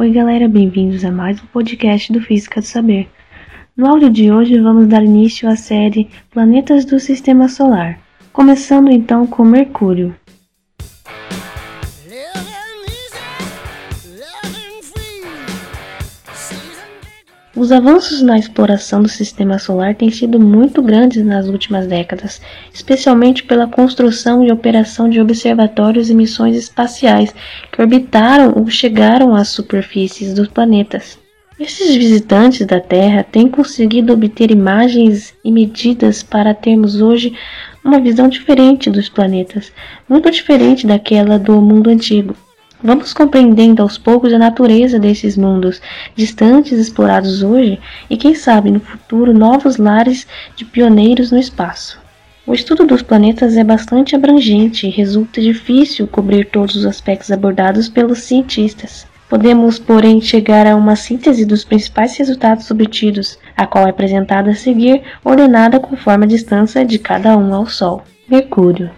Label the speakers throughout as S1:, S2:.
S1: Oi, galera, bem-vindos a mais um podcast do Física do Saber. No áudio de hoje vamos dar início à série Planetas do Sistema Solar, começando então com Mercúrio. Os avanços na exploração do sistema solar têm sido muito grandes nas últimas décadas, especialmente pela construção e operação de observatórios e missões espaciais que orbitaram ou chegaram às superfícies dos planetas. Esses visitantes da Terra têm conseguido obter imagens e medidas para termos hoje uma visão diferente dos planetas, muito diferente daquela do mundo antigo. Vamos compreendendo aos poucos a natureza desses mundos distantes explorados hoje e, quem sabe, no futuro, novos lares de pioneiros no espaço. O estudo dos planetas é bastante abrangente e resulta difícil cobrir todos os aspectos abordados pelos cientistas. Podemos, porém, chegar a uma síntese dos principais resultados obtidos, a qual é apresentada a seguir, ordenada conforme a distância de cada um ao Sol. Mercúrio.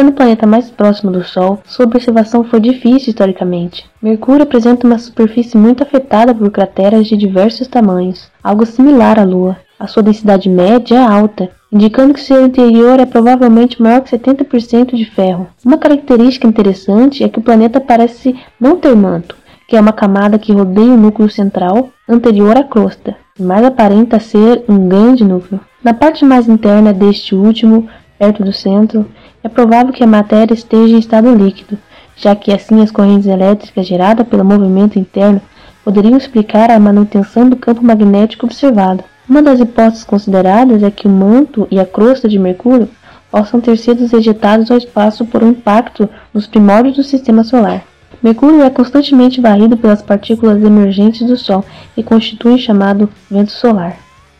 S1: Sendo o planeta mais próximo do Sol, sua observação foi difícil historicamente. Mercúrio apresenta uma superfície muito afetada por crateras de diversos tamanhos, algo similar à Lua. A sua densidade média é alta, indicando que seu interior é provavelmente maior que 70% de ferro. Uma característica interessante é que o planeta parece não ter manto, que é uma camada que rodeia o núcleo central anterior à crosta, mais aparenta ser um grande núcleo. Na parte mais interna deste último, perto do centro, é provável que a matéria esteja em estado líquido, já que assim as correntes elétricas geradas pelo movimento interno poderiam explicar a manutenção do campo magnético observado. Uma das hipóteses consideradas é que o manto e a crosta de Mercúrio possam ter sido ejetados ao espaço por um impacto nos primórdios do sistema solar. Mercúrio é constantemente varrido pelas partículas emergentes do Sol e constitui o chamado vento solar.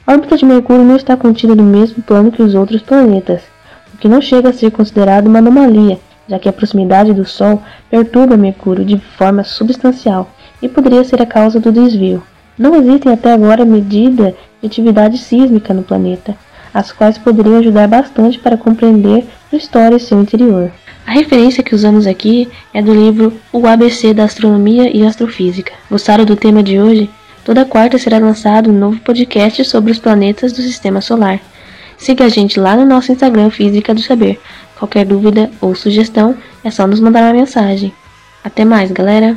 S1: A órbita de Mercúrio não está contida no mesmo plano que os outros planetas, que não chega a ser considerado uma anomalia, já que a proximidade do Sol perturba Mercúrio de forma substancial e poderia ser a causa do desvio. Não existem até agora medidas de atividade sísmica no planeta, as quais poderiam ajudar bastante para compreender sua história e seu interior. A referência que usamos aqui é do livro O ABC da Astronomia e Astrofísica. Gostaram do tema de hoje? Toda quarta será lançado um novo podcast sobre os planetas do Sistema Solar. Siga a gente lá no nosso Instagram Física do Saber. Qualquer dúvida ou sugestão é só nos mandar uma mensagem. Até mais, galera!